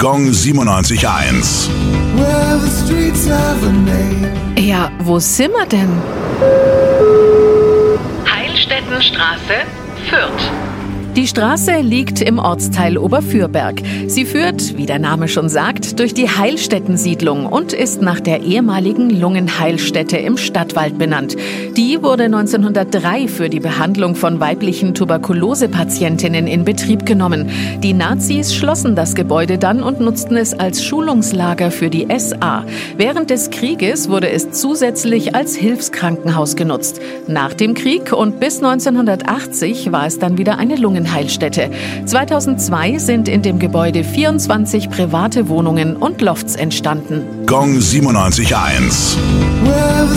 Gong 97.1. Well, the streets have a name. Ja, wo sind wir denn? Heilstättenstraße, Fürth. Die Straße liegt im Ortsteil Oberfürberg. Sie führt, wie der Name schon sagt, durch die Heilstättensiedlung und ist nach der ehemaligen Lungenheilstätte im Stadtwald benannt. Die wurde 1903 für die Behandlung von weiblichen Tuberkulosepatientinnen in Betrieb genommen. Die Nazis schlossen das Gebäude dann und nutzten es als Schulungslager für die SA. Während des Krieges wurde es zusätzlich als Hilfskrankenhaus genutzt. Nach dem Krieg und bis 1980 war es dann wieder eine Lungenheilstätte. Heilstätte. 2002 sind in dem Gebäude 24 private Wohnungen und Lofts entstanden. Gong 97.1. Well,